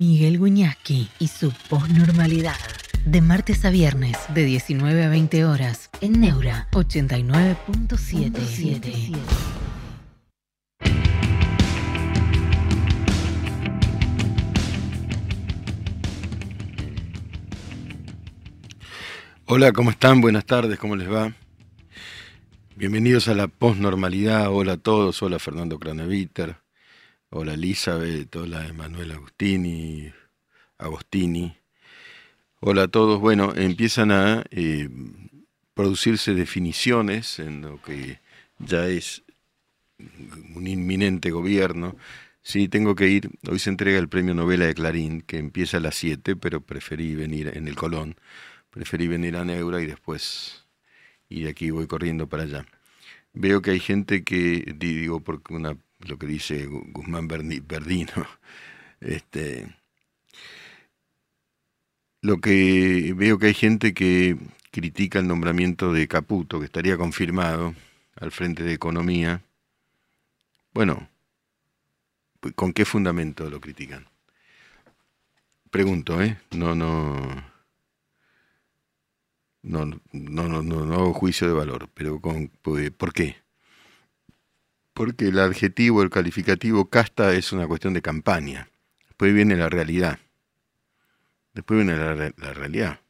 Miguel Guiñaski y su posnormalidad. De martes a viernes, de 19 a 20 horas, en Neura 89.77. Hola, ¿cómo están? Buenas tardes, ¿cómo les va? Bienvenidos a la posnormalidad. Hola a todos. Hola Fernando Craneviter. Hola Elizabeth. Hola Emanuel Agostini. Agostini. Hola a todos. Bueno, empiezan a eh, producirse definiciones en lo que ya es un inminente gobierno. Sí, tengo que ir. Hoy se entrega el premio novela de Clarín, que empieza a las 7, pero preferí venir en el Colón. Preferí venir a Neura y después y de aquí voy corriendo para allá. Veo que hay gente que, digo, porque una, lo que dice Guzmán Verdino, este, lo que veo que hay gente que critica el nombramiento de Caputo, que estaría confirmado al frente de Economía. Bueno, ¿con qué fundamento lo critican? Pregunto, ¿eh? No, no no, no, no, no, hago juicio de valor, pero con, ¿por qué? Porque el adjetivo, el calificativo casta es una cuestión de campaña. Después viene la realidad. Después viene la, la realidad.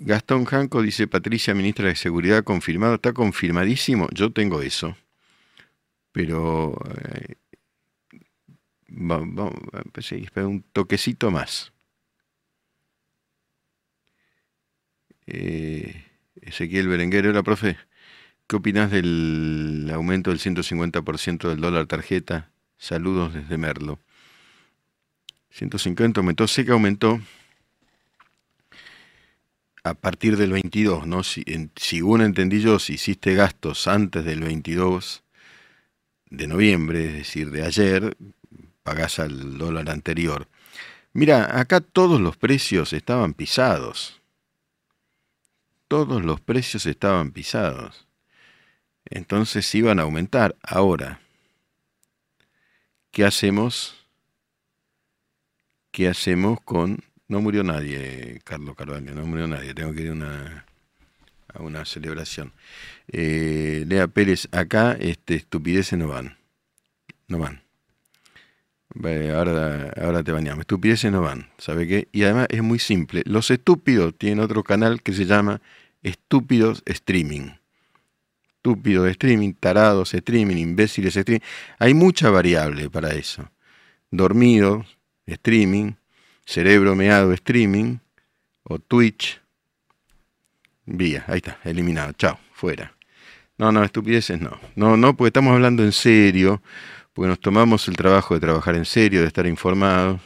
Gastón Janco dice, Patricia, ministra de Seguridad, confirmado. Está confirmadísimo. Yo tengo eso. Pero... Eh, vamos, un toquecito más. Eh, Ezequiel Berenguer, hola profe, ¿qué opinas del aumento del 150% del dólar tarjeta? Saludos desde Merlo. 150 aumentó, sé que aumentó a partir del 22, ¿no? Si, según entendí yo, si hiciste gastos antes del 22 de noviembre, es decir, de ayer, pagás al dólar anterior. Mira, acá todos los precios estaban pisados todos los precios estaban pisados. Entonces iban a aumentar. Ahora, ¿qué hacemos? ¿Qué hacemos con... No murió nadie, Carlos Carvalho, no murió nadie. Tengo que ir a una, a una celebración. Eh, Lea Pérez, acá este, estupideces no van. No van. Ahora, ahora te bañamos. Estupideces no van. ¿Sabe qué? Y además es muy simple. Los estúpidos tienen otro canal que se llama Estúpidos Streaming. Estúpidos streaming, tarados streaming, imbéciles streaming. Hay mucha variable para eso. Dormido, streaming, cerebro meado, streaming, o Twitch. Vía, ahí está, eliminado. Chao, fuera. No, no, estupideces no. No, no, porque estamos hablando en serio porque nos tomamos el trabajo de trabajar en serio, de estar informados.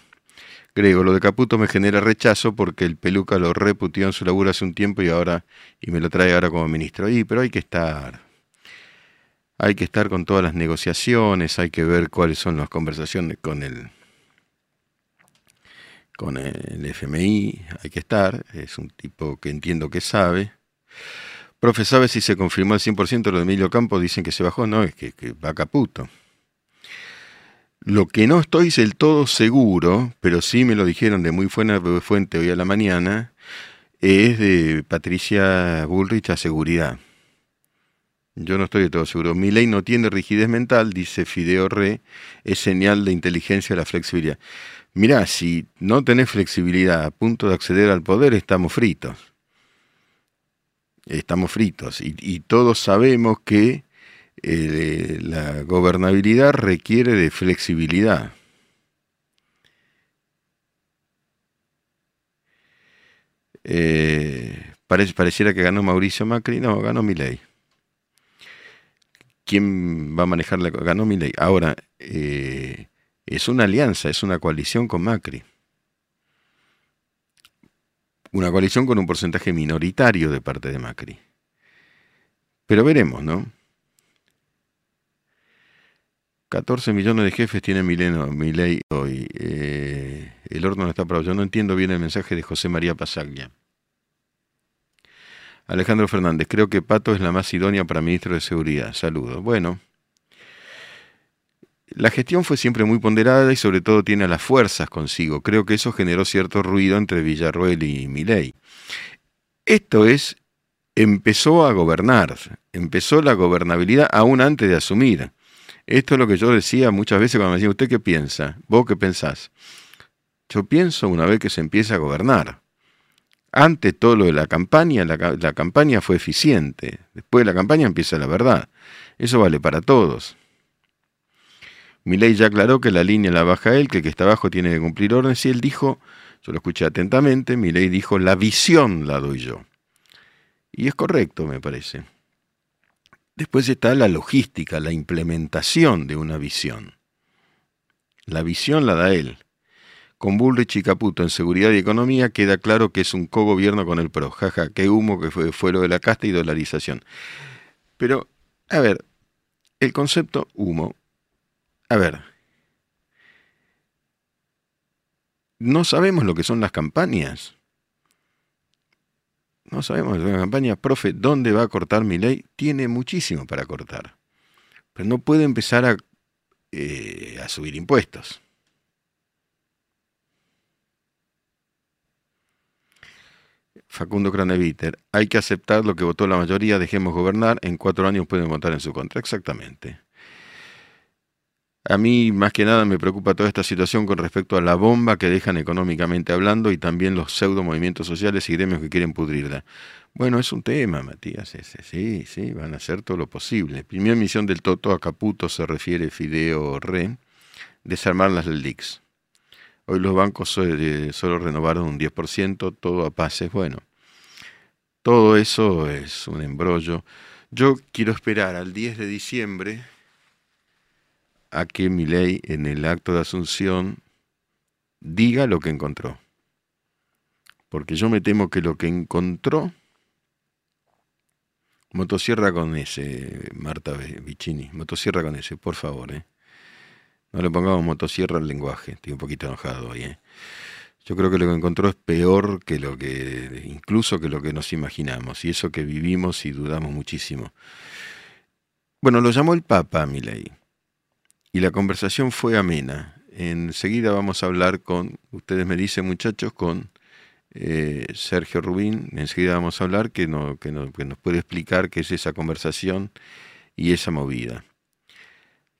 Grego, lo de Caputo me genera rechazo porque el peluca lo reputió en su laburo hace un tiempo y ahora y me lo trae ahora como ministro. Y pero hay que estar. Hay que estar con todas las negociaciones, hay que ver cuáles son las conversaciones con el con el FMI, hay que estar, es un tipo que entiendo que sabe. Profe, ¿sabe si se confirmó al 100% lo de Emilio Campos? Dicen que se bajó, no, es que, que va Caputo. Lo que no estoy del todo seguro, pero sí me lo dijeron de muy buena fuente hoy a la mañana, es de Patricia Bullrich a seguridad. Yo no estoy de todo seguro. Mi ley no tiene rigidez mental, dice Fideo Re, es señal de inteligencia la flexibilidad. Mirá, si no tenés flexibilidad a punto de acceder al poder, estamos fritos. Estamos fritos. Y todos sabemos que eh, la gobernabilidad requiere de flexibilidad. Eh, pareciera que ganó Mauricio Macri, no, ganó Milei. ¿Quién va a manejar la ganó Milei? Ahora, eh, es una alianza, es una coalición con Macri. Una coalición con un porcentaje minoritario de parte de Macri. Pero veremos, ¿no? 14 millones de jefes tiene Mileno, ley hoy. Eh, el horno no está para Yo no entiendo bien el mensaje de José María Pasaglia. Alejandro Fernández, creo que Pato es la más idónea para ministro de Seguridad. Saludos. Bueno, La gestión fue siempre muy ponderada y sobre todo tiene a las fuerzas consigo. Creo que eso generó cierto ruido entre Villarroel y Milei. Esto es, empezó a gobernar, empezó la gobernabilidad aún antes de asumir. Esto es lo que yo decía muchas veces cuando me decían, ¿usted qué piensa? ¿Vos qué pensás? Yo pienso una vez que se empieza a gobernar. Antes todo lo de la campaña, la, campaña fue eficiente. Después de la campaña empieza la verdad. Eso vale para todos. Milei ya aclaró que la línea la baja él, que el que está abajo tiene que cumplir órdenes, y él dijo, yo lo escuché atentamente, Milei dijo, la visión la doy yo. Y es correcto, me parece. Después está la logística, la implementación de una visión. La visión la da él. Con Bullrich y en seguridad y economía queda claro que es un cogobierno con el PRO. Jaja, qué humo que fue, fue lo de la casta y dolarización. Pero, a ver, el concepto humo a ver, no sabemos lo que son las campañas. No sabemos son las campañas. Profe, ¿dónde va a cortar mi ley? Tiene muchísimo para cortar. Pero no puede empezar a, eh, a subir impuestos. Facundo Craneviter, hay que aceptar lo que votó la mayoría, dejemos gobernar, en cuatro años pueden votar en su contra. Exactamente. A mí más que nada me preocupa toda esta situación con respecto a la bomba que dejan económicamente hablando y también los pseudo movimientos sociales y gremios que quieren pudrirla. Bueno, es un tema, Matías, ese. Sí, sí, van a hacer todo lo posible. Primera misión del Toto a Caputo se refiere Fideo Re, desarmar las LELIX. Hoy los bancos eh, solo renovaron un 10%, todo a pases. Bueno, todo eso es un embrollo. Yo quiero esperar al 10 de diciembre a que ley en el acto de asunción diga lo que encontró. Porque yo me temo que lo que encontró, motosierra con ese, Marta Vicini, motosierra con ese, por favor, ¿eh? No le pongamos motosierra al lenguaje, estoy un poquito enojado hoy, ¿eh? Yo creo que lo que encontró es peor que lo que, incluso que lo que nos imaginamos, y eso que vivimos y dudamos muchísimo. Bueno, lo llamó el Papa ley y la conversación fue amena. Enseguida vamos a hablar con, ustedes me dicen muchachos, con eh, Sergio Rubín. Enseguida vamos a hablar que, no, que, nos puede explicar qué es esa conversación y esa movida.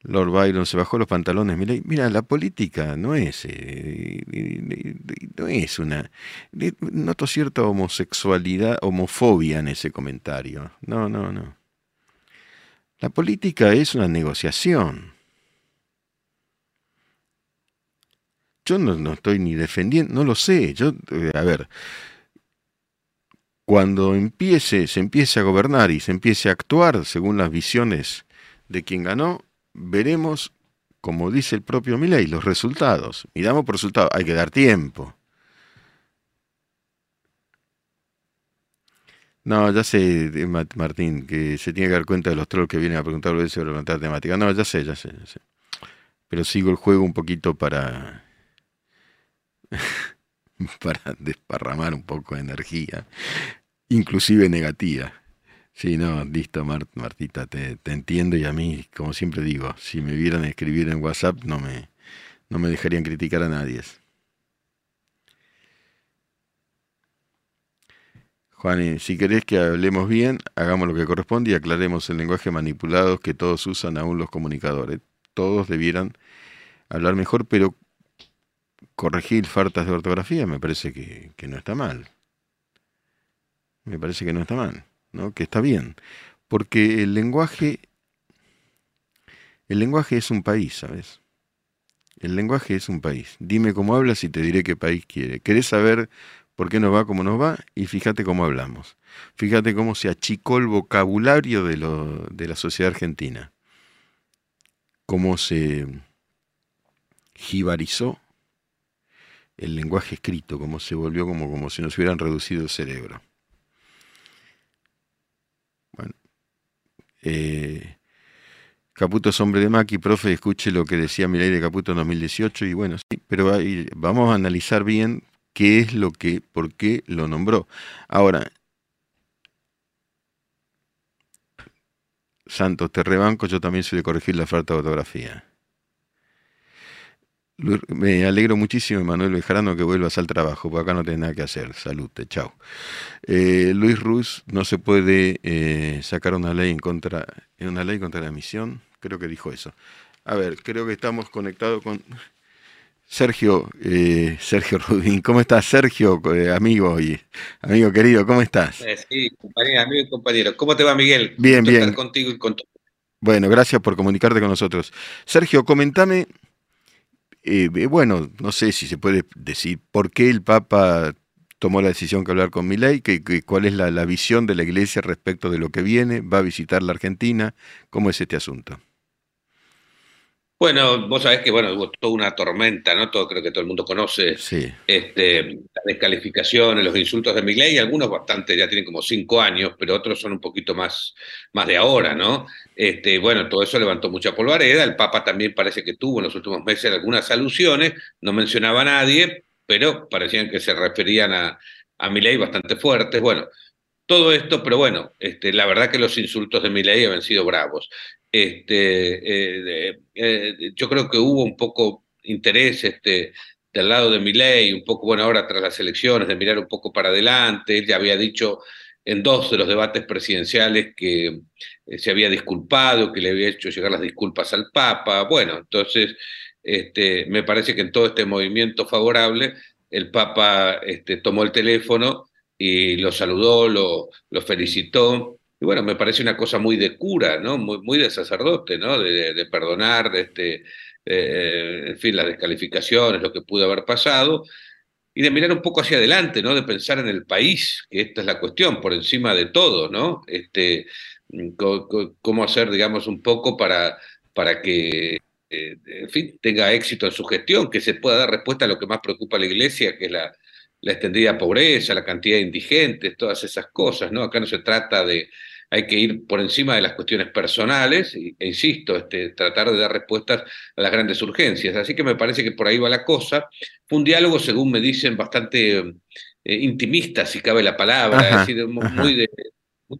Lord Byron se bajó los pantalones. Mira, mira la política no es, eh, no es una. Noto cierta homosexualidad, homofobia en ese comentario. No, no, no. La política es una negociación. Yo no, estoy ni defendiendo, no lo sé. Yo, eh, a ver, cuando empiece, se empiece a gobernar y se empiece a actuar según las visiones de quien ganó, veremos, como dice el propio Milei, los resultados. Miramos por resultados, hay que dar tiempo. No, ya sé, eh, Martín, que se tiene que dar cuenta de los trolls que vienen a preguntar sobre la temática. No, ya sé, ya sé, ya sé. Pero sigo el juego un poquito para para desparramar un poco de energía, inclusive negativa. Sí, no, listo, Martita, te, entiendo y a mí, como siempre digo, si me vieran escribir en WhatsApp no me, no me dejarían criticar a nadie. Juan, si querés que hablemos bien, hagamos lo que corresponde y aclaremos el lenguaje manipulado que todos usan aún los comunicadores. Todos debieran hablar mejor, pero corregir faltas de ortografía me parece que, no está mal. Me parece que no está mal, ¿no? Que está bien. Porque el lenguaje. El lenguaje es un país, ¿sabes? El lenguaje es un país. Dime cómo hablas y te diré qué país quiere. ¿Querés saber por qué nos va como nos va? Y fíjate cómo hablamos. Fíjate cómo se achicó el vocabulario de, lo, de la sociedad argentina. Cómo se jibarizó el lenguaje escrito, como se volvió como, como si nos hubieran reducido el cerebro. Bueno. Eh, Caputo es hombre de Maki, profe, escuche lo que decía Milay de Caputo en 2018 y bueno, sí, pero vamos a analizar bien qué es lo que, por qué lo nombró. Ahora, Santos, te rebanco, yo también soy de corregir la falta de ortografía. Me alegro muchísimo, Manuel Bejarano, que vuelvas al trabajo, porque acá no tenés nada que hacer. Salute, chao. Eh, Luis Ruz, no se puede eh, sacar una ley en contra, una ley contra la misión. Creo que dijo eso. A ver, creo que estamos conectados con Sergio, eh, Sergio Rudín. ¿Cómo estás, Sergio, amigo y amigo querido? ¿Cómo estás? sí, compañero, amigo y compañero. ¿Cómo te va, Miguel? Bien, bien. Estar contigo y con bueno, gracias por comunicarte con nosotros. Sergio, comentame eh, eh, bueno, no sé si se puede decir por qué el Papa tomó la decisión de hablar con Milei, que, cuál es la, la, visión de la Iglesia respecto de lo que viene, va a visitar la Argentina, ¿cómo es este asunto? Bueno, vos sabés que bueno, hubo toda una tormenta, ¿no? Todo, creo que todo el mundo conoce este, las descalificaciones, los insultos de y algunos bastante, ya tienen como cinco años, pero otros son un poquito más, más de ahora, ¿no? Este, bueno, todo eso levantó mucha polvareda, el Papa también parece que tuvo en los últimos meses algunas alusiones, no mencionaba a nadie, pero parecían que se referían a, a Milei bastante fuertes. Bueno, todo esto, pero bueno, este, la verdad que los insultos de Milei habían sido bravos. Este, eh, eh, yo creo que hubo un poco interés este, del lado de Milei, un poco, bueno, ahora tras las elecciones, de mirar un poco para adelante. Él ya había dicho en dos de los debates presidenciales que eh, se había disculpado, que le había hecho llegar las disculpas al Papa. Bueno, entonces este, me parece que en todo este movimiento favorable, el Papa este, tomó el teléfono y lo saludó, lo, lo felicitó y bueno, me parece una cosa muy de cura, ¿no? Muy, muy de sacerdote, ¿no? De, perdonar, este, eh, en fin, las descalificaciones, lo que pudo haber pasado, y de mirar un poco hacia adelante, ¿no? De pensar en el país, que esta es la cuestión, por encima de todo, ¿no? Este, cómo hacer, digamos, un poco para, para que, eh, en fin, tenga éxito en su gestión, que se pueda dar respuesta a lo que más preocupa a la Iglesia, que es la, la extendida pobreza, la cantidad de indigentes, todas esas cosas, ¿no? Acá no se trata de hay que ir por encima de las cuestiones personales e, insisto, este, tratar de dar respuestas a las grandes urgencias. Así que me parece que por ahí va la cosa. Fue un diálogo, según me dicen, bastante eh, intimista, si cabe la palabra, es decir, muy,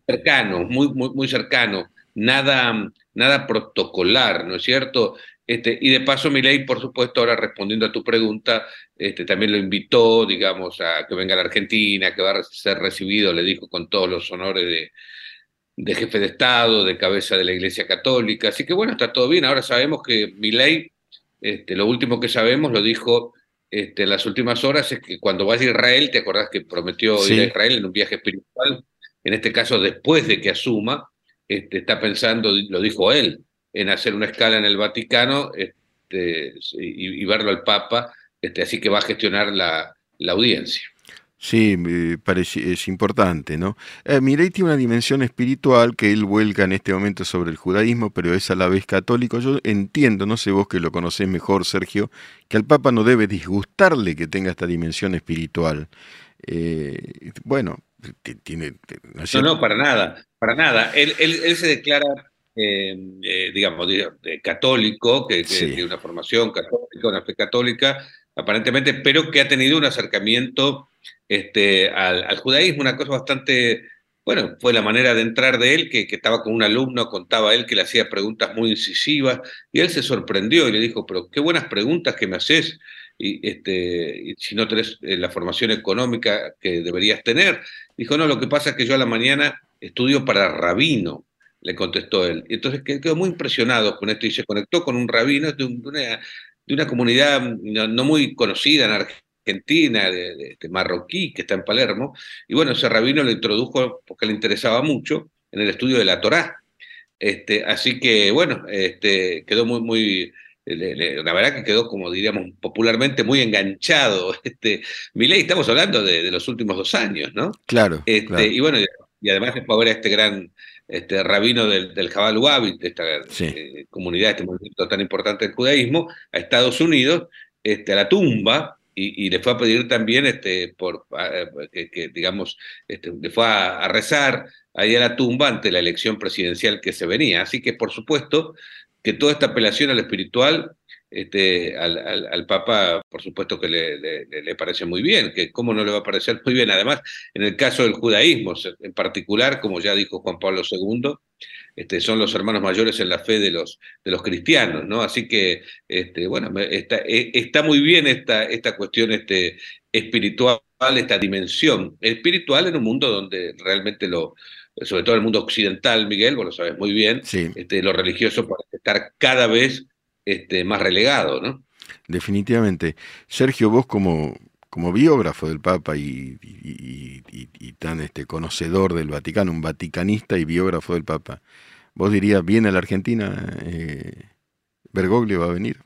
cercano, muy, muy, muy cercano, nada, nada protocolar, ¿no es cierto? Este, y de paso, Milei, por supuesto, ahora respondiendo a tu pregunta, este, también lo invitó, digamos, a que venga a la Argentina, que va a ser recibido, le dijo, con todos los honores de, de jefe de Estado, de cabeza de la Iglesia Católica. Así que bueno, está todo bien. Ahora sabemos que mi ley, este, lo último que sabemos, lo dijo este, en las últimas horas, es que cuando vaya a Israel, te acordás que prometió ir a Israel en un viaje espiritual, en este caso después de que asuma, este, está pensando, lo dijo él, en hacer una escala en el Vaticano este, y, verlo al Papa, este, así que va a gestionar la, la audiencia. Sí, parece, es importante, ¿no? Eh, tiene una dimensión espiritual que él vuelca en este momento sobre el judaísmo, pero es a la vez católico. Yo entiendo, no sé vos que lo conocés mejor, Sergio, que al Papa no debe disgustarle que tenga esta dimensión espiritual. Eh, bueno, tiene... ¿no, no, para nada, para nada. Él, él, se declara, eh, eh, digamos, católico, que, tiene una formación católica, una fe católica, aparentemente, pero que ha tenido un acercamiento este, al, judaísmo, una cosa bastante, bueno, fue la manera de entrar de él, que, estaba con un alumno, contaba él que le hacía preguntas muy incisivas, y él se sorprendió y le dijo, pero qué buenas preguntas que me haces, y, este, si no tenés eh, la formación económica que deberías tener. Dijo, no, lo que pasa es que yo a la mañana estudio para rabino, le contestó él. Y entonces quedó muy impresionado con esto y se conectó con un rabino de, una, de una comunidad no, muy conocida en Argentina, de, marroquí, que está en Palermo, y bueno, ese rabino lo introdujo porque le interesaba mucho en el estudio de la Torá. Este, así que bueno, este, quedó muy, muy, la verdad que quedó, como diríamos popularmente, muy enganchado. Este, ley estamos hablando de, los últimos dos años, ¿no? Claro, este, Y bueno, y además es para ver a este gran este, rabino del, del Jabal Wabit, de esta eh, comunidad, este movimiento tan importante del judaísmo, a Estados Unidos, este, a la tumba, y, le fue a pedir también, este, por, que, digamos, este, le fue a, rezar ahí a la tumba ante la elección presidencial que se venía. Así que, por supuesto, que toda esta apelación al espiritual este, al, Papa, por supuesto que le, parece muy bien, que cómo no le va a parecer muy bien. Además, en el caso del judaísmo en particular, como ya dijo Juan Pablo II, este, son los hermanos mayores en la fe de los, de los cristianos, ¿no? Así que, este, bueno, está, e, está muy bien esta, esta cuestión este, espiritual, esta dimensión espiritual en un mundo donde realmente lo, sobre todo en el mundo occidental, Miguel, vos lo sabes muy bien, este, lo religioso puede estar cada vez este, más relegado, ¿no? Definitivamente. Sergio, vos como, como biógrafo del Papa y, tan este, conocedor del Vaticano, un vaticanista y biógrafo del Papa, ¿vos dirías, viene a la Argentina, eh, Bergoglio va a venir?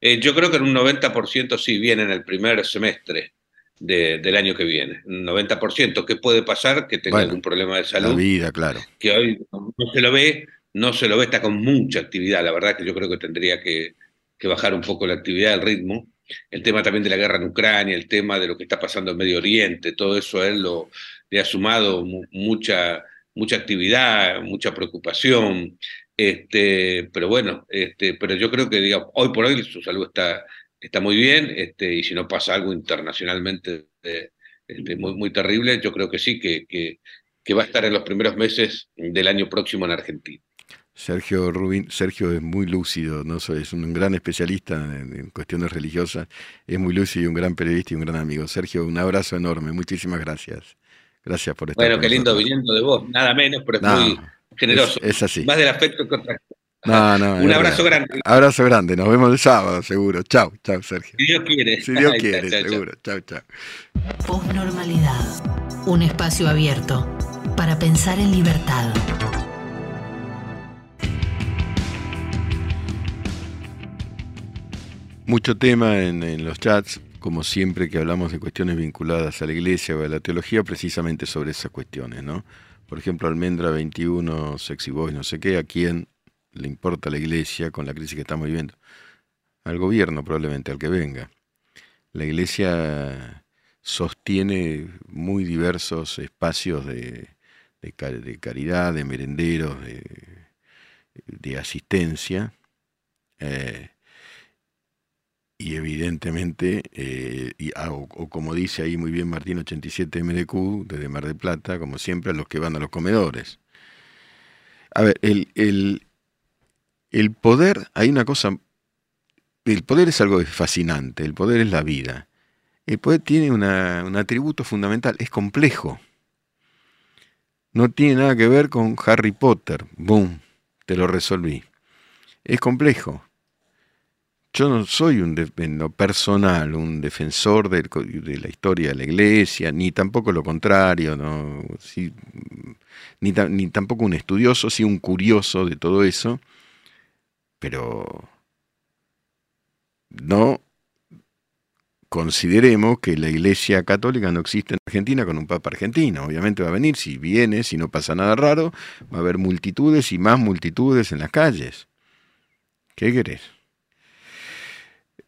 Eh, yo creo que en un 90% sí viene en el primer semestre del año que viene. Un 90%. ¿Qué puede pasar? Que tenga algún problema de salud. La vida, claro. Que hoy no se lo ve, no se lo ve, está con mucha actividad. La verdad que yo creo que tendría que, bajar un poco la actividad, el ritmo. El tema también de la guerra en Ucrania, el tema de lo que está pasando en Medio Oriente, todo eso a él lo, le ha sumado mucha, mucha actividad, mucha preocupación. Este, pero bueno, este, pero yo creo que digamos, hoy por hoy su salud está, está muy bien, este, y si no pasa algo internacionalmente este, muy, terrible, yo creo que sí, que, que va a estar en los primeros meses del año próximo en Argentina. Sergio Rubin, Sergio es muy lúcido, ¿no? es un gran especialista en, cuestiones religiosas, es muy lúcido y un gran periodista y un gran amigo. Sergio, un abrazo enorme, muchísimas gracias. Gracias por estar Bueno, qué lindo viniendo de vos, nada menos, pero es muy generoso. Es, así. Más del afecto que otra no, no, un abrazo grande. Abrazo grande, nos vemos el sábado, seguro. Chao, chao, Sergio. Si Dios quiere. Si Dios quiere, seguro. Chao, chao. Postnormalidad. Un espacio abierto para pensar en libertad. Mucho tema en, los chats, como siempre que hablamos de cuestiones vinculadas a la iglesia o a la teología, precisamente sobre esas cuestiones, ¿no? Por ejemplo, Almendra 21, Sexy Boys, no sé qué, ¿a quién le importa la iglesia con la crisis que estamos viviendo? Al gobierno probablemente, al que venga. La iglesia sostiene muy diversos espacios de, caridad, de merenderos, de, asistencia. Eh, y evidentemente, eh, y, ah, o, como dice ahí muy bien Martín 87 MDQ, desde Mar del Plata, como siempre, a los que van a los comedores. A ver, el, el, el poder, hay una cosa, el poder es algo fascinante, el poder es la vida. El poder tiene una, un atributo fundamental, es complejo. No tiene nada que ver con Harry Potter, boom, te lo resolví. Es complejo yo no soy un en lo personal un defensor de, la historia de la iglesia, ni tampoco lo contrario, no, ni, ni, tampoco un estudioso, sí un curioso de todo eso, pero no consideremos que la iglesia católica no existe en Argentina con un papa argentino. Obviamente va a venir, si viene, si no pasa nada raro, va a haber multitudes y más multitudes en las calles. ¿Qué querés?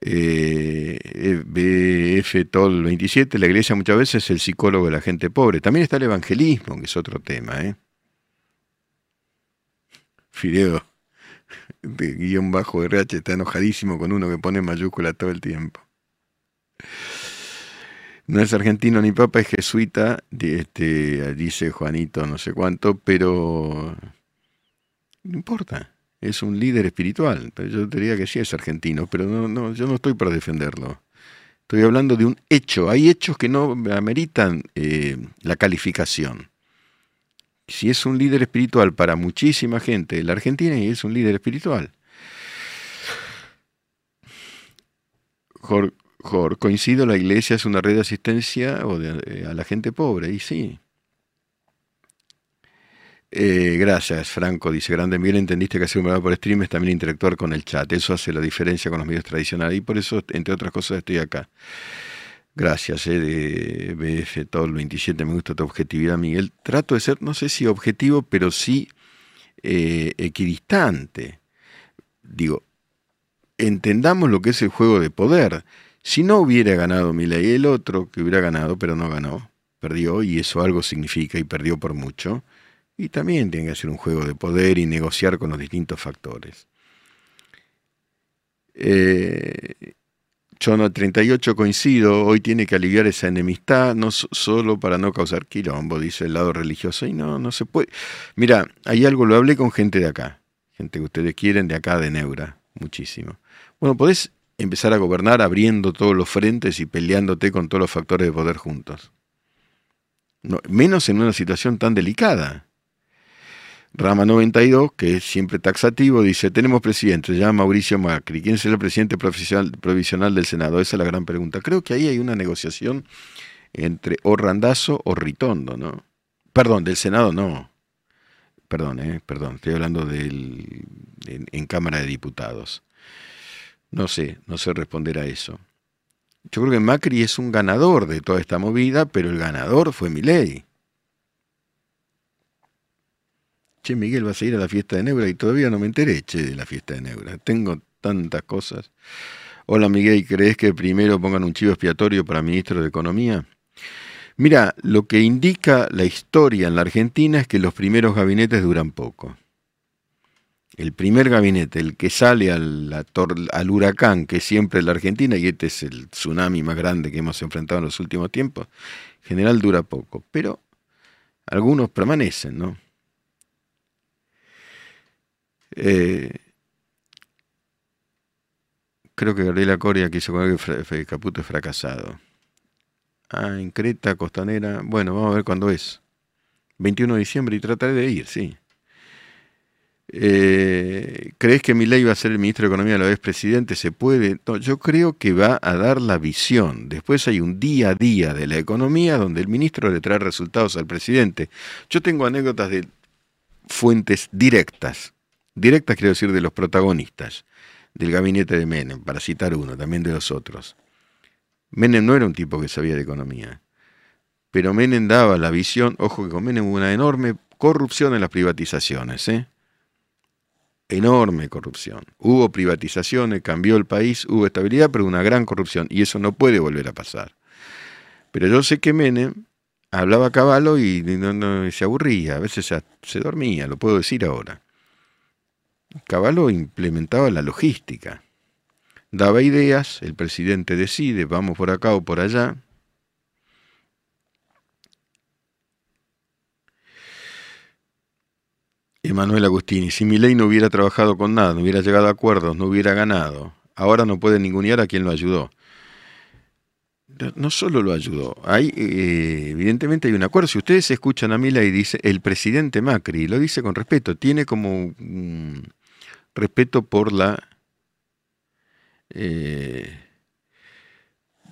Eh, BF Tol 27, la iglesia muchas veces es el psicólogo de la gente pobre. También está el evangelismo, que es otro tema. ¿eh? Fideo, de guion bajo RH, está enojadísimo con uno que pone mayúscula todo el tiempo. No es argentino ni papa, es jesuita, este, dice Juanito no sé cuánto, pero no importa es un líder espiritual. Yo diría que sí es argentino, pero no, no, yo no estoy para defenderlo. Estoy hablando de un hecho. Hay hechos que no ameritan eh, la calificación. Si es un líder espiritual para muchísima gente, la Argentina es un líder espiritual. coincido, la iglesia es una red de asistencia o eh, a la gente pobre, y sí. Eh, gracias, Franco. Dice, grande, bien entendiste que hacer un programa por stream es también interactuar con el chat. Eso hace la diferencia con los medios tradicionales y por eso, entre otras cosas, estoy acá. Gracias, eh, de BF todo el 27, me gusta tu objetividad, Miguel. Trato de ser, no sé si objetivo, pero sí eh, equidistante. Digo, entendamos lo que es el juego de poder. Si no hubiera ganado Milei, el otro que hubiera ganado, pero no ganó, perdió, y eso algo significa, y perdió por mucho y también tiene que ser un juego de poder y negociar con los distintos factores. Eh, Chono 38 coincido, hoy tiene que aliviar esa enemistad, no solo para no causar quilombo, dice el lado religioso. Y no, no se puede. Mira, hay algo, lo hablé con gente de acá, gente que ustedes quieren de acá, de Neura, muchísimo. Bueno, podés empezar a gobernar abriendo todos los frentes y peleándote con todos los factores de poder juntos. menos en una situación tan delicada. Rama 92, que es siempre taxativo, dice, tenemos presidente, llama Mauricio Macri. ¿Quién será el presidente provisional del Senado? Esa es la gran pregunta. Creo que ahí hay una negociación entre o Randazo o Ritondo, ¿no? Perdón, del Senado no. Perdón, eh, perdón, estoy hablando del, en, Cámara de Diputados. No sé, no sé responder a eso. Yo creo que Macri es un ganador de toda esta movida, pero el ganador fue Milei. Che, Miguel, vas a ir a la fiesta de Neura y todavía no me enteré, che, de la fiesta de Neura. Tengo tantas cosas. Hola, Miguel, ¿crees que primero pongan un chivo expiatorio para ministro de Economía? Mira, lo que indica la historia en la Argentina es que los primeros gabinetes duran poco. El primer gabinete, el que sale al, al huracán, que es siempre la Argentina, y este es el tsunami más grande que hemos enfrentado en los últimos tiempos, en general dura poco, pero algunos permanecen, ¿no? Eh, creo que Gabriela Coria quiso poner que Caputo es fracasado. Ah, en Creta, Costanera. Bueno, vamos a ver cuándo es. 21 de diciembre y trataré de ir, sí. Eh, ¿Crees que Milei va a ser el ministro de Economía a la vez presidente? ¿Se puede? yo creo que va a dar la visión. Después hay un día a día de la economía donde el ministro le trae resultados al presidente. Yo tengo anécdotas de fuentes directas directas quiero decir de los protagonistas del gabinete de Menem, para citar uno, también de los otros. Menem no era un tipo que sabía de economía, pero Menem daba la visión, ojo que con Menem hubo una enorme corrupción en las privatizaciones, ¿eh? enorme corrupción. Hubo privatizaciones, cambió el país, hubo estabilidad, pero una gran corrupción, y eso no puede volver a pasar. Pero yo sé que Menem hablaba a caballo y no, se aburría, a veces se dormía, lo puedo decir ahora. Caballo implementaba la logística. Daba ideas, el presidente decide, vamos por acá o por allá. Emanuel Agustini, si mi ley no hubiera trabajado con nada, no hubiera llegado a acuerdos, no hubiera ganado, ahora no puede ningunear a quien lo ayudó no solo lo ayudó, hay, eh, evidentemente hay un acuerdo. Si ustedes escuchan a Mila y dice el presidente Macri, lo dice con respeto, tiene como respeto por la eh,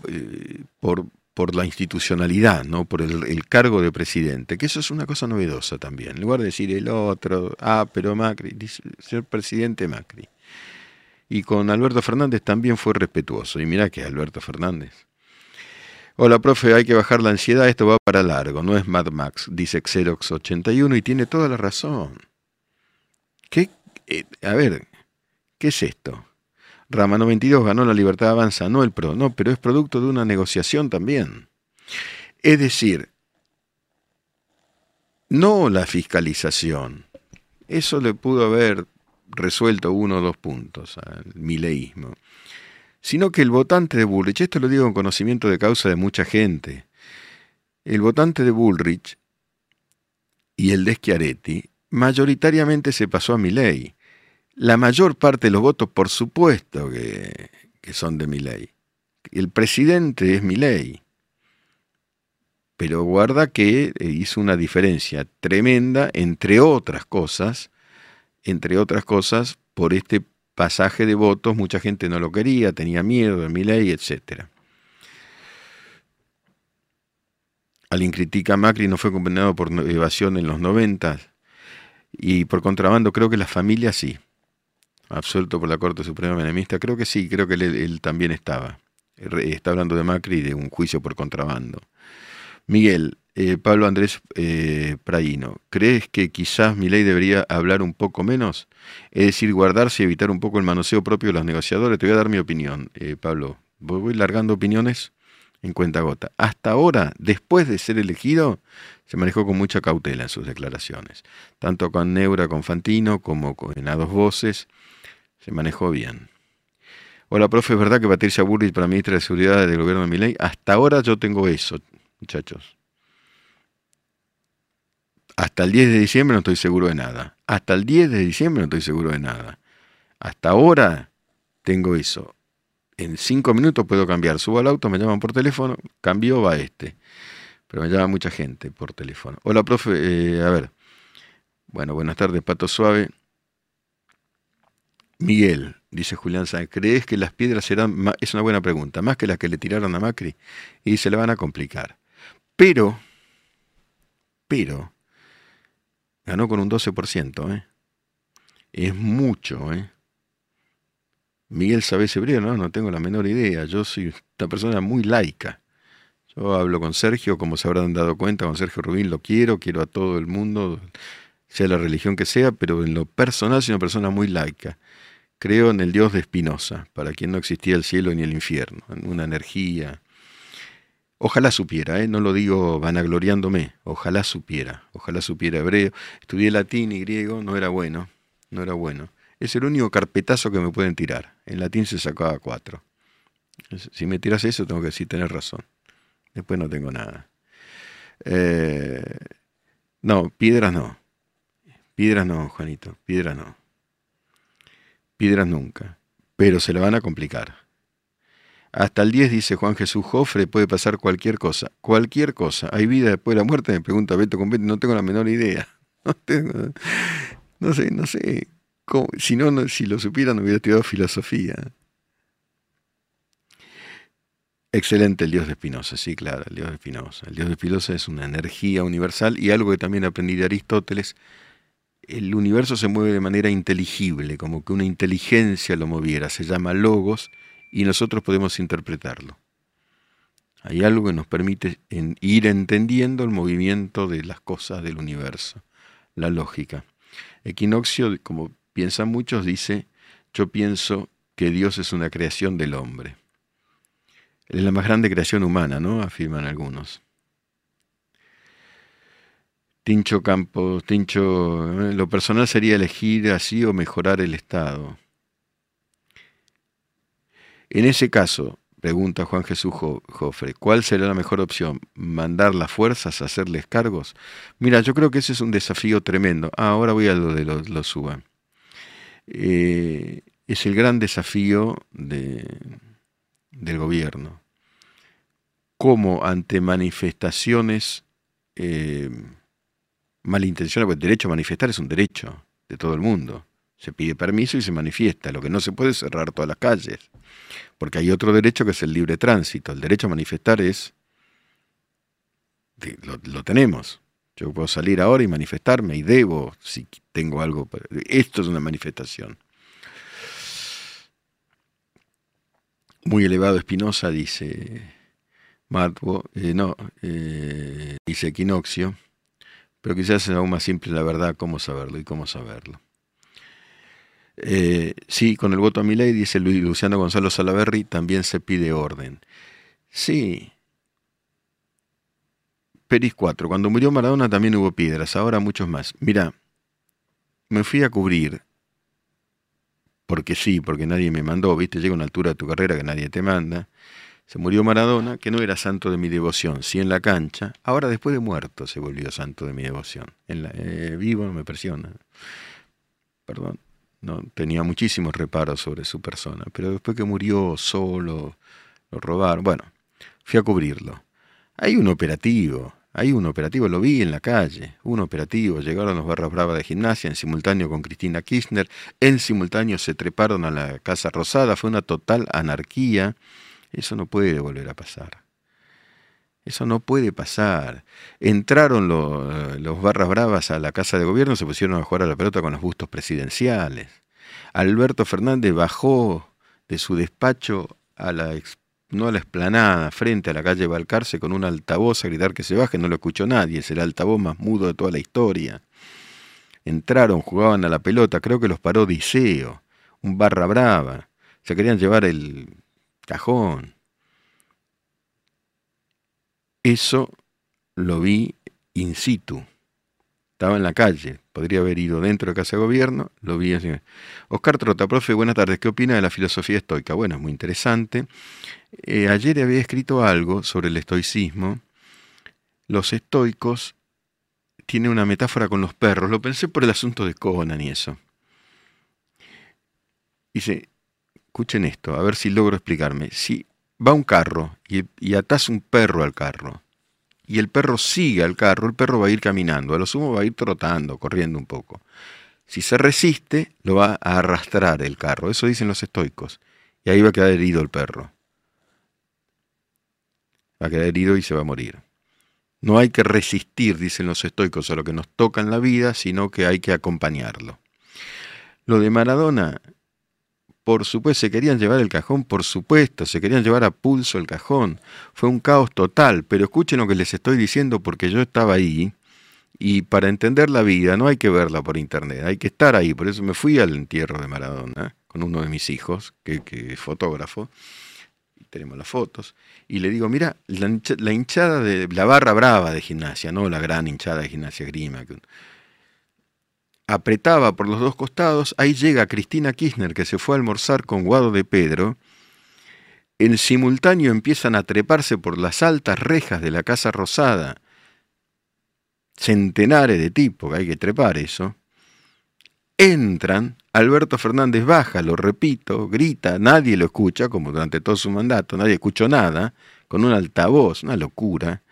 eh, por, por, la institucionalidad, ¿no? por el, cargo de presidente, que eso es una cosa novedosa también. En lugar de decir el otro, ah, pero Macri, dice señor presidente Macri. Y con Alberto Fernández también fue respetuoso. Y mira que Alberto Fernández. Hola, profe, hay que bajar la ansiedad, esto va para largo, no es Mad Max, dice Xerox81 y tiene toda la razón. ¿Qué eh, a ver, ¿qué es esto? Rama 92 ganó la libertad avanza, no el PRO, no, pero es producto de una negociación también. Es decir, no la fiscalización. Eso le pudo haber resuelto uno o dos puntos al mileísmo. Sino que el votante de Bullrich, esto lo digo con conocimiento de causa de mucha gente, el votante de Bullrich y el de Schiaretti mayoritariamente se pasó a Milei. La mayor parte de los votos, por supuesto, que, son de mi ley. El presidente es mi ley. Pero guarda que eh, hizo una diferencia tremenda, entre otras cosas, entre otras cosas, por este pasaje de votos, mucha gente no lo quería, tenía miedo de mi ley, etc. Alguien critica a Macri, no fue condenado por evasión en los 90 y por contrabando, creo que la familia sí absuelto por la Corte Suprema Menemista? Creo que sí, creo que él, también estaba. Está hablando de Macri de un juicio por contrabando. Miguel, eh, Pablo Andrés eh, Praino, ¿crees que quizás mi ley debería hablar un poco menos? Es decir, guardarse y evitar un poco el manoseo propio de los negociadores. Te voy a dar mi opinión, eh, Pablo. Voy largando opiniones en cuenta gota. Hasta ahora, después de ser elegido, se manejó con mucha cautela en sus declaraciones, tanto con Neura, con Fantino, como con, en a dos voces se manejó bien. Hola, profe, ¿es verdad que Patricia Burrich para ministra de Seguridad del gobierno de Miley? Hasta ahora yo tengo eso, muchachos. Hasta el 10 de diciembre no estoy seguro de nada. Hasta el 10 de diciembre no estoy seguro de nada. Hasta ahora tengo eso. En cinco minutos puedo cambiar. Subo al auto, me llaman por teléfono, cambio, va este. Pero me llama mucha gente por teléfono. Hola, profe. Eh, a ver. Bueno, buenas tardes, Pato Suave. Miguel, dice Julián Sáenz, ¿crees que las piedras serán, es una buena pregunta, más que las que le tiraron a Macri? Y se le van a complicar. Pero, pero, ganó con un 12%, ¿eh? Es mucho, ¿eh? Miguel ¿sabes hebreo, no, no tengo la menor idea. Yo soy una persona muy laica. Yo hablo con Sergio, como se habrán dado cuenta, con Sergio Rubín lo quiero, quiero a todo el mundo, sea la religión que sea, pero en lo personal soy una persona muy laica. Creo en el Dios de Espinosa, para quien no existía el cielo ni el infierno, en una energía. Ojalá supiera, ¿eh? no lo digo vanagloriándome, ojalá supiera, ojalá supiera hebreo. Estudié latín y griego, no era bueno, no era bueno. Es el único carpetazo que me pueden tirar. En latín se sacaba cuatro. Si me tiras eso, tengo que decir, tener razón. Después no tengo nada. Eh, no, piedras no. Piedras no, Juanito, piedras no. Piedras nunca. Pero se le van a complicar. Hasta el 10 dice Juan Jesús Jofre, puede pasar cualquier cosa. Cualquier cosa. ¿Hay vida después de la muerte? Me pregunta Beto con Beto. No tengo la menor idea. No sé, no sé. Si no, si lo supiera, no hubiera estudiado filosofía. Excelente el dios de Spinoza, sí, claro, el dios de Spinoza. El dios de Spinoza es una energía universal y algo que también aprendí de Aristóteles, el universo se mueve de manera inteligible, como que una inteligencia lo moviera, se llama logos y nosotros podemos interpretarlo. Hay algo que nos permite ir entendiendo el movimiento de las cosas del universo, la lógica. Equinoccio, como piensan muchos, dice, yo pienso que Dios es una creación del hombre. Es la más grande creación humana, ¿no? Afirman algunos. Tincho Campos, Tincho, lo personal sería elegir así o mejorar el Estado. En ese caso, pregunta Juan Jesús Jofre, ¿cuál será la mejor opción? ¿Mandar las fuerzas hacerles cargos? Mira, yo creo que ese es un desafío tremendo. Ah, ahora voy a lo de los lo suba. Eh, es el gran desafío del gobierno. Cómo ante manifestaciones eh, malintencionadas, porque el derecho a manifestar es un derecho de todo el mundo. Se pide permiso y se manifiesta. Lo que no se puede es cerrar todas las calles. Porque hay otro derecho que es el libre tránsito. El derecho a manifestar es... lo tenemos. Yo puedo salir ahora y manifestarme y debo, si tengo algo. Esto es una manifestación. Muy elevado Espinosa, dice Marco, eh, no, eh, dice Equinoccio, pero quizás es aún más simple la verdad, cómo saberlo y cómo saberlo. Eh, sí, con el voto a mi ley, dice Luciano Gonzalo Salaverri, también se pide orden. Sí, Peris 4. Cuando murió Maradona también hubo piedras, ahora muchos más. Mira, me fui a cubrir, porque sí, porque nadie me mandó, viste, llega una altura de tu carrera que nadie te manda. Se murió Maradona, que no era santo de mi devoción, sí en la cancha. Ahora después de muerto se volvió santo de mi devoción. En la, eh, vivo no me presiona. Perdón. No, tenía muchísimos reparos sobre su persona, pero después que murió solo, lo robaron. Bueno, fui a cubrirlo. Hay un operativo, hay un operativo, lo vi en la calle, un operativo, llegaron los barras bravas de gimnasia en simultáneo con Cristina Kirchner, en simultáneo se treparon a la Casa Rosada, fue una total anarquía, eso no puede volver a pasar. Eso no puede pasar. Entraron los, barras bravas a la Casa de Gobierno, se pusieron a jugar a la pelota con los bustos presidenciales. Alberto Fernández bajó de su despacho a la no a la explanada, frente a la calle Balcarce, con un altavoz a gritar que se baje, no lo escuchó nadie, es el altavoz más mudo de toda la historia. Entraron, jugaban a la pelota, creo que los paró Diceo, un barra brava, se querían llevar el cajón. Eso lo vi in situ, Estaba en la calle, podría haber ido dentro de casa de gobierno, lo vi así. Oscar Trota, profe, buenas tardes. ¿Qué opina de la filosofía estoica? Bueno, es muy interesante. Eh, ayer había escrito algo sobre el estoicismo. Los estoicos tienen una metáfora con los perros. Lo pensé por el asunto de Conan y eso. Dice, escuchen esto, a ver si logro explicarme. Si va un carro y, y un perro al carro, y el perro sigue al carro, el perro va a ir caminando, a lo sumo va a ir trotando, corriendo un poco. Si se resiste, lo va a arrastrar el carro, eso dicen los estoicos, y ahí va a quedar herido el perro. Va a quedar herido y se va a morir. No hay que resistir, dicen los estoicos, a lo que nos toca en la vida, sino que hay que acompañarlo. Lo de Maradona por supuesto, se querían llevar el cajón, por supuesto, se querían llevar a pulso el cajón. Fue un caos total, pero escuchen lo que les estoy diciendo porque yo estaba ahí y para entender la vida no hay que verla por internet, hay que estar ahí. Por eso me fui al entierro de Maradona con uno de mis hijos, que, es fotógrafo, tenemos las fotos, y le digo, mira, la, hinchada de la barra brava de gimnasia, no la gran hinchada de gimnasia grima, apretaba por los dos costados, ahí llega Cristina Kirchner, que se fue a almorzar con Guado de Pedro, en simultáneo empiezan a treparse por las altas rejas de la Casa Rosada, centenares de tipos, que hay que trepar eso, entran, Alberto Fernández baja, lo repito, grita, nadie lo escucha, como durante todo su mandato, nadie escuchó nada, con un altavoz, una locura,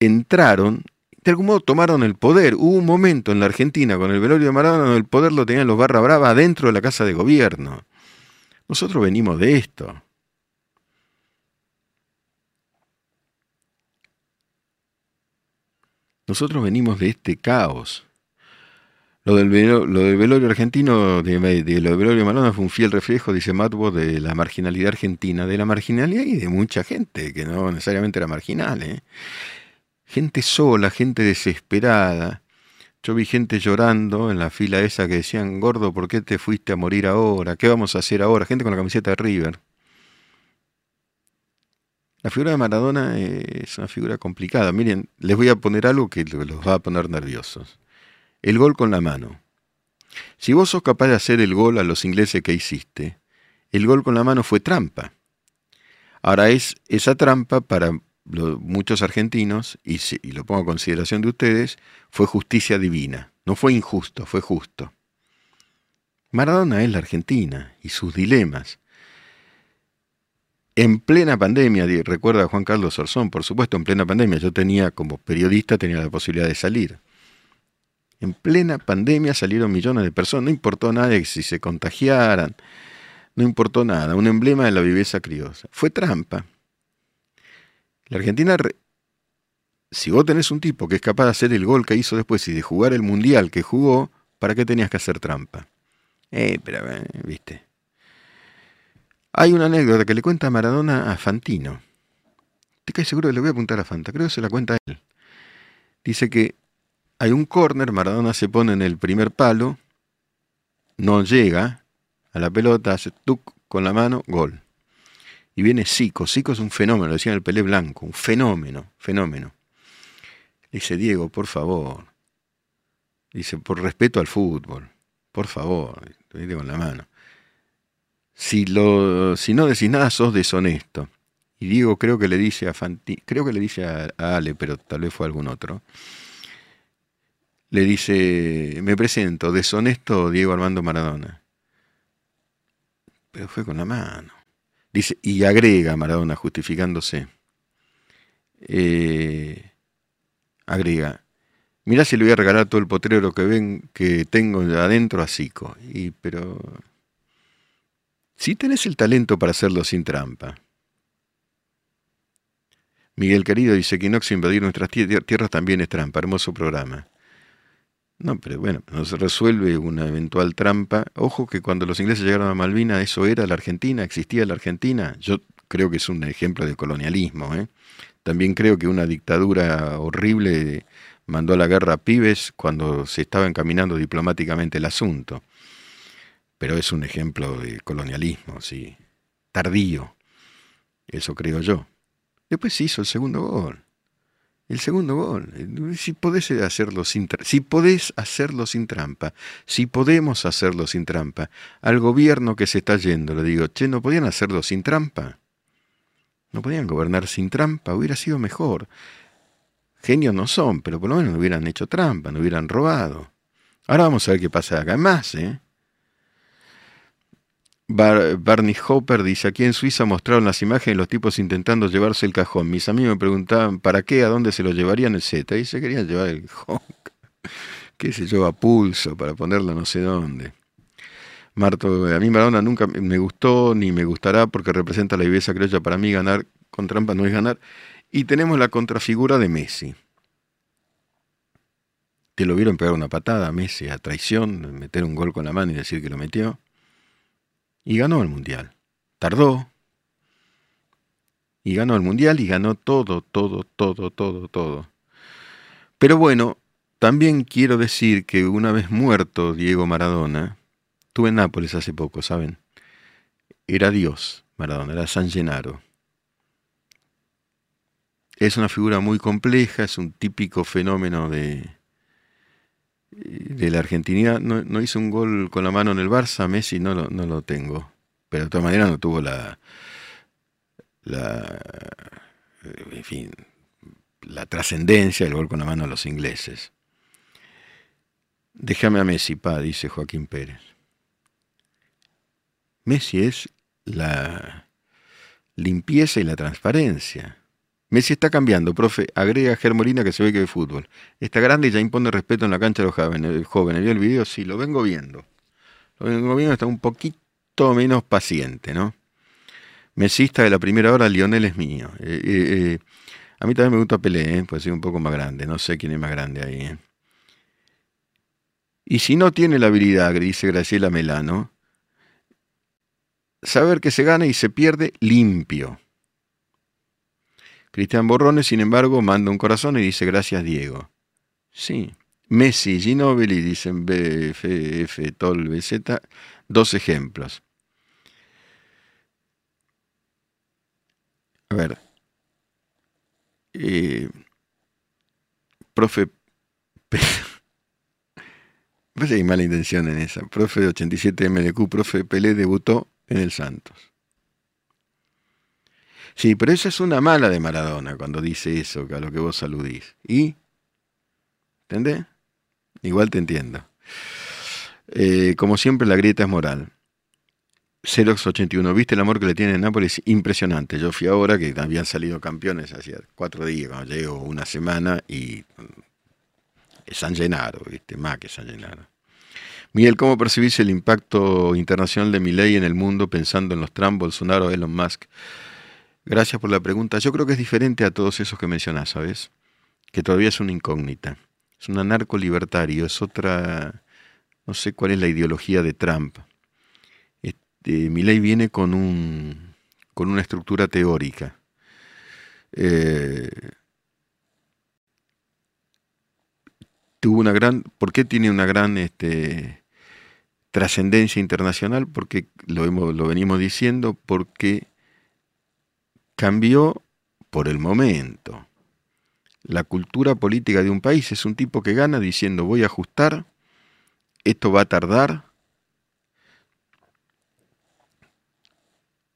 entraron de algún modo tomaron el poder. Hubo un momento en la Argentina con el velorio de Maradona donde el poder lo tenían los barra brava dentro de la casa de gobierno. Nosotros venimos de esto. Nosotros venimos de este caos. Lo del, velorio argentino, de, lo del velorio de Maradona fue un fiel reflejo, dice Matbo, de la marginalidad argentina, de la marginalidad y de mucha gente que no necesariamente era marginal. ¿eh? Gente sola, gente desesperada. Yo vi gente llorando en la fila esa que decían, gordo, ¿por qué te fuiste a morir ahora? ¿Qué vamos a hacer ahora? Gente con la camiseta de River. La figura de Maradona es una figura complicada. Miren, les voy a poner algo que los va a poner nerviosos. El gol con la mano. Si vos sos capaz de hacer el gol a los ingleses que hiciste, el gol con la mano fue trampa. Ahora es esa trampa para muchos argentinos, y, lo pongo a consideración de ustedes, fue justicia divina. No fue injusto, fue justo. Maradona es la Argentina y sus dilemas. En plena pandemia, recuerda Juan Carlos Orzón, por supuesto, en plena pandemia, yo tenía como periodista, tenía la posibilidad de salir. En plena pandemia salieron millones de personas, no importó nada si se contagiaran, no importó nada, un emblema de la viveza criosa. Fue trampa, la Argentina, si vos tenés un tipo que es capaz de hacer el gol que hizo después y de jugar el mundial que jugó, ¿para qué tenías que hacer trampa? Eh, pero, eh, viste. Hay una anécdota que le cuenta Maradona a Fantino. Te caes seguro que le voy a apuntar a Fanta, creo que se la cuenta él. Dice que hay un córner, Maradona se pone en el primer palo, no llega a la pelota, hace tuc con la mano, gol. Y viene Zico. Zico es un fenómeno, decía el Pelé Blanco, un fenómeno, fenómeno. dice, Diego, por favor. Dice, por respeto al fútbol, por favor, te con la mano. Si, lo, si no decís nada, sos deshonesto. Y Diego creo que le dice a Fanti, creo que le dice a Ale, pero tal vez fue algún otro. Le dice, me presento, deshonesto Diego Armando Maradona. Pero fue con la mano. Dice, y agrega Maradona justificándose. Eh, agrega, mirá si le voy a regalar todo el potrero que ven que tengo adentro a Zico. Y pero si tenés el talento para hacerlo sin trampa. Miguel querido dice que Inox invadir nuestras tierras también es trampa. Hermoso programa. No, pero bueno, no se resuelve una eventual trampa. Ojo que cuando los ingleses llegaron a Malvinas, eso era la Argentina, existía la Argentina. Yo creo que es un ejemplo de colonialismo. ¿eh? También creo que una dictadura horrible mandó a la guerra a pibes cuando se estaba encaminando diplomáticamente el asunto. Pero es un ejemplo de colonialismo, sí. Tardío. Eso creo yo. Después hizo el segundo gol. El segundo gol. Si podés hacerlo sin si hacerlo sin trampa, si podemos hacerlo sin trampa, al gobierno que se está yendo le digo, che, ¿no podían hacerlo sin trampa? ¿No podían gobernar sin trampa? Hubiera sido mejor. Genios no son, pero por lo menos no hubieran hecho trampa, no hubieran robado. Ahora vamos a ver qué pasa acá. Más, ¿eh? Barney Hopper dice, aquí en Suiza mostraron las imágenes los tipos intentando llevarse el cajón. Mis amigos me preguntaban, ¿para qué? ¿A dónde se lo llevarían Z? Y se querían llevar el cajón, qué sé yo, a pulso, para ponerlo no sé dónde. Marto, a mí Maradona nunca me gustó ni me gustará porque representa la viveza criolla. Para mí ganar con trampa no es ganar. Y tenemos la contrafigura de Messi. Te lo vieron pegar una patada a Messi a traición, meter un gol con la mano y decir que lo metió y ganó el Mundial. Tardó. Y ganó el Mundial y ganó todo, todo, todo, todo, todo. Pero bueno, también quiero decir que una vez muerto Diego Maradona, estuve en Nápoles hace poco, ¿saben? Era Dios, Maradona, era San Gennaro. Es una figura muy compleja, es un típico fenómeno de, de la Argentina no, hizo un gol con la mano en el Barça, Messi no lo, no lo tengo. Pero de todas maneras no tuvo la, la en fin, la trascendencia del gol con la mano a los ingleses. Déjame a Messi, pa, dice Joaquín Pérez. Messi es la limpieza y la transparencia. Messi está cambiando, profe. Agrega a Germolina que se ve que ve fútbol. Está grande y ya impone respeto en la cancha de los jóvenes. jóvenes. ¿Vio el video? Sí, lo vengo viendo. Lo vengo viendo, está un poquito menos paciente, ¿no? Mesista de la primera hora, Lionel es mío. Eh, eh, eh, a mí también me gusta Pelé, pues soy un poco más grande. No sé quién es más grande ahí. Y si no tiene la habilidad, dice Graciela Melano, saber que se gana y se pierde limpio. Cristian Borrones, sin embargo, manda un corazón y dice gracias Diego. Sí. Messi, Ginobili, dicen BFF, Tol, BZ, dos ejemplos. A ver. Eh, profe. Parece que hay mala intención en esa. Profe de 87 MDQ, profe Pelé debutó en el Santos. Sí, pero esa es una mala de Maradona cuando dice eso, a lo que vos saludís. ¿Y? ¿Entendés? Igual te entiendo. Eh, como siempre, la grieta es moral. Xerox 81, ¿viste el amor que le tiene en Nápoles? Impresionante. Yo fui ahora que habían salido campeones hacía cuatro días, cuando llego una semana y mm, San Llenaro, ¿viste? Más que San Llenaro. Miguel, ¿cómo percibís el impacto internacional de mi ley en el mundo pensando en los Trump, Bolsonaro, Elon Musk? Gracias por la pregunta. Yo creo que es diferente a todos esos que mencionás, ¿sabes? Que todavía es una incógnita. Es un anarco libertario, es otra. No sé cuál es la ideología de Trump. Este, mi ley viene con, un, con una estructura teórica. Eh, tuvo una gran. ¿Por qué tiene una gran este, trascendencia internacional? Porque lo, hemos, lo venimos diciendo, porque cambió por el momento. La cultura política de un país es un tipo que gana diciendo voy a ajustar, esto va a tardar,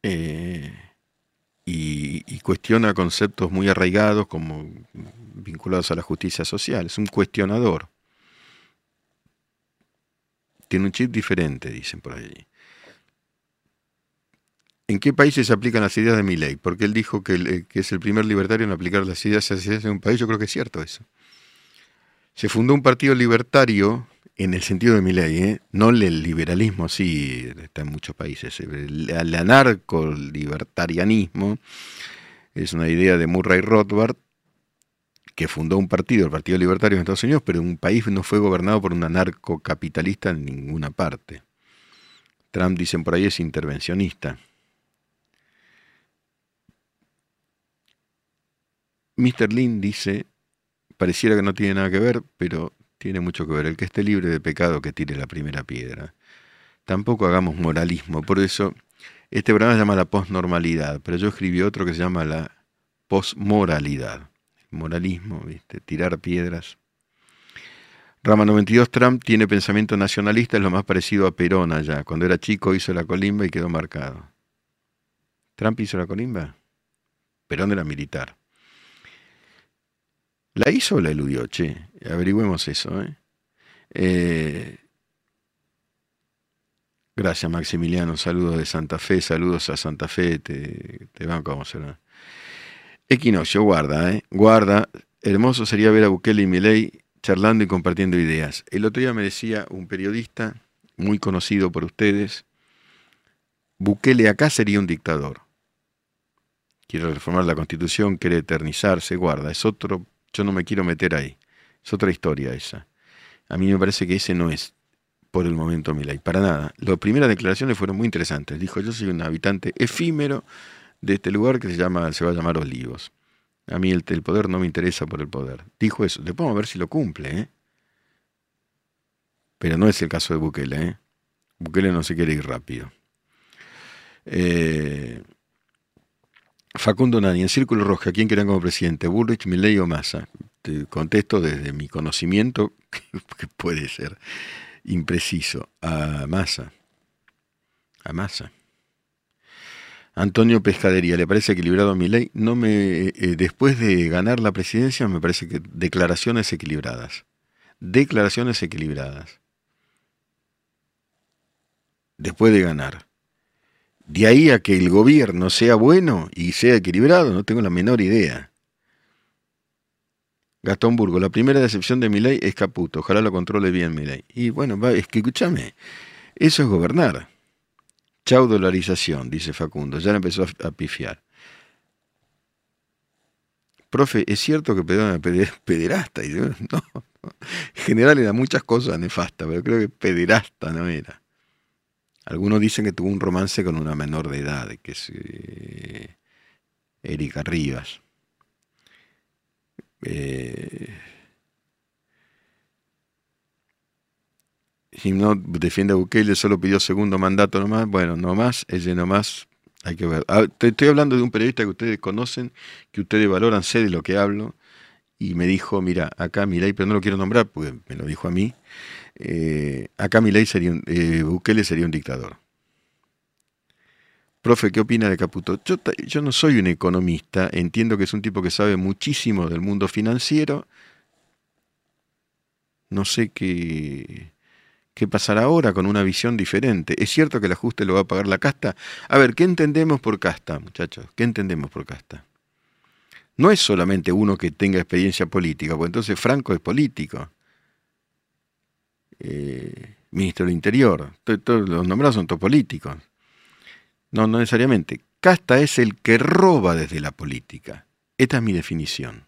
eh, y, y, cuestiona conceptos muy arraigados como vinculados a la justicia social. Es un cuestionador. Tiene un chip diferente, dicen por allí. ¿En qué países se aplican las ideas de mi ley? Porque él dijo que, es el primer libertario en aplicar las ideas en un país. Yo creo que es cierto eso. Se fundó un partido libertario en el sentido de mi ley, ¿eh? no el liberalismo, sí, está en muchos países. El, anarco-libertarianismo es una idea de Murray Rothbard, que fundó un partido, el Partido Libertario en Estados Unidos, pero un país no fue gobernado por un anarcocapitalista en ninguna parte. Trump, dicen por ahí, es intervencionista. Mr. Lin dice, pareciera que no tiene nada que ver, pero tiene mucho que ver. El que esté libre de pecado que tire la primera piedra. Tampoco hagamos moralismo, por eso este programa se llama la posnormalidad, pero yo escribí otro que se llama la posmoralidad. moralismo, ¿viste? tirar piedras. Rama 92, Trump tiene pensamiento nacionalista, es lo más parecido a Perón allá. Cuando era chico hizo la colimba y quedó marcado. ¿Trump hizo la colimba? Perón era militar. ¿La hizo o la eludió? Che, averigüemos eso. ¿eh? Eh, gracias Maximiliano, saludos de Santa Fe, saludos a Santa Fe, te, van como será. Equinoccio, guarda, ¿eh? guarda. Hermoso sería ver a Bukele y Milei charlando y compartiendo ideas. El otro día me decía un periodista muy conocido por ustedes, Bukele acá sería un dictador. Quiere reformar la constitución, quiere eternizarse, guarda, es otro, yo no me quiero meter ahí, es otra historia esa. A mí me parece que ese no es por el momento Milei, para nada. Las primeras declaraciones fueron muy interesantes. Dijo, yo soy un habitante efímero de este lugar que se, llama, se va a llamar Olivos. A mí el, poder no me interesa por el poder. Dijo eso. Después vamos a ver si lo cumple. ¿eh? Pero no es el caso de Bukele. ¿eh? Bukele no se quiere ir rápido. Eh, Facundo Nani, en Círculo Rojo, ¿a quién querían como presidente? ¿Bullrich, Milley o Massa? Te contesto desde mi conocimiento, que puede ser impreciso, a Massa. A Massa. Antonio Pescadería, ¿le parece equilibrado a mi ley? No me, eh, eh, después de ganar la presidencia, me parece que declaraciones equilibradas. Declaraciones equilibradas. Después de ganar. De ahí a que el gobierno sea bueno y sea equilibrado, no tengo la menor idea. Gastón Burgo, la primera decepción de mi ley es Caputo, ojalá lo controle bien mi ley. Y bueno, es que escúchame, eso es gobernar. Chau dolarización, dice Facundo, ya empezó a, pifiar. Profe, ¿es cierto que Pedro era pederasta? Y no, no, en general era muchas cosas nefastas, pero creo que pederasta no era. Algunos dicen que tuvo un romance con una menor de edad, que es eh, Erika Rivas. Eh, no defiende a Bukele, solo pidió segundo mandato nomás. Bueno, no más, ella nomás, hay que ver. Ah, estoy hablando de un periodista que ustedes conocen, que ustedes valoran, sé de lo que hablo, y me dijo, mira, acá mi ley, pero no lo quiero nombrar, porque me lo dijo a mí, eh, acá sería un, eh, Bukele sería un dictador. Profe, ¿qué opina de Caputo? Yo, yo no soy un economista, entiendo que es un tipo que sabe muchísimo del mundo financiero. No sé qué, ¿Qué pasará ahora con una visión diferente? ¿Es cierto que el ajuste lo va a pagar la casta? A ver, ¿qué entendemos por casta, muchachos? ¿Qué entendemos por casta? No es solamente uno que tenga experiencia política, porque entonces Franco es político. Eh, ministro del Interior, todos los nombrados son todos políticos. No, no necesariamente. Casta es el que roba desde la política. Esta es mi definición.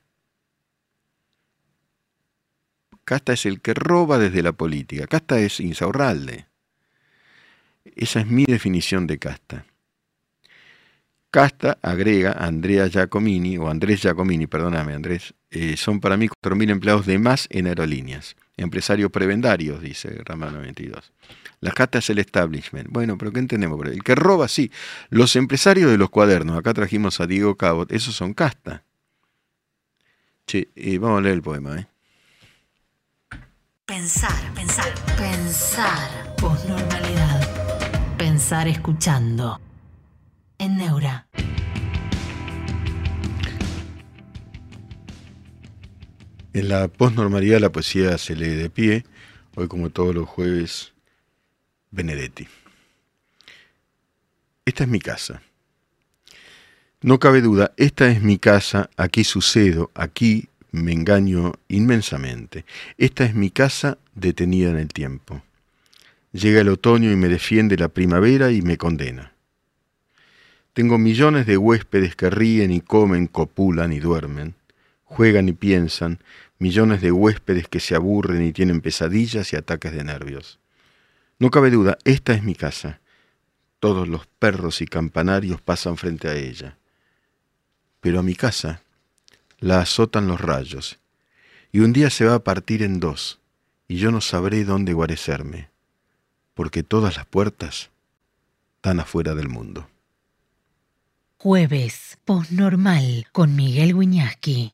Casta es el que roba desde la política. Casta es Insaurralde. Esa es mi definición de casta. Casta, agrega Andrea Giacomini, o Andrés Giacomini, perdóname Andrés, eh, son para mí 4.000 empleados de más en aerolíneas. Empresarios prebendarios, dice Ramano 22. La casta es el establishment. Bueno, pero ¿qué entendemos? El que roba, sí. Los empresarios de los cuadernos, acá trajimos a Diego Cabot, esos son casta. Che, eh, vamos a leer el poema, ¿eh? Pensar, pensar, pensar. Posnormalidad. Pensar escuchando. En Neura. En la posnormalidad la poesía se lee de pie. Hoy como todos los jueves, Benedetti. Esta es mi casa. No cabe duda, esta es mi casa, aquí sucedo, aquí me engaño inmensamente. Esta es mi casa detenida en el tiempo. Llega el otoño y me defiende la primavera y me condena. Tengo millones de huéspedes que ríen y comen, copulan y duermen, juegan y piensan, millones de huéspedes que se aburren y tienen pesadillas y ataques de nervios. No cabe duda, esta es mi casa. Todos los perros y campanarios pasan frente a ella. Pero a mi casa la azotan los rayos, y un día se va a partir en dos, y yo no sabré dónde guarecerme, porque todas las puertas están afuera del mundo. Jueves, posnormal, con Miguel Wiñaski.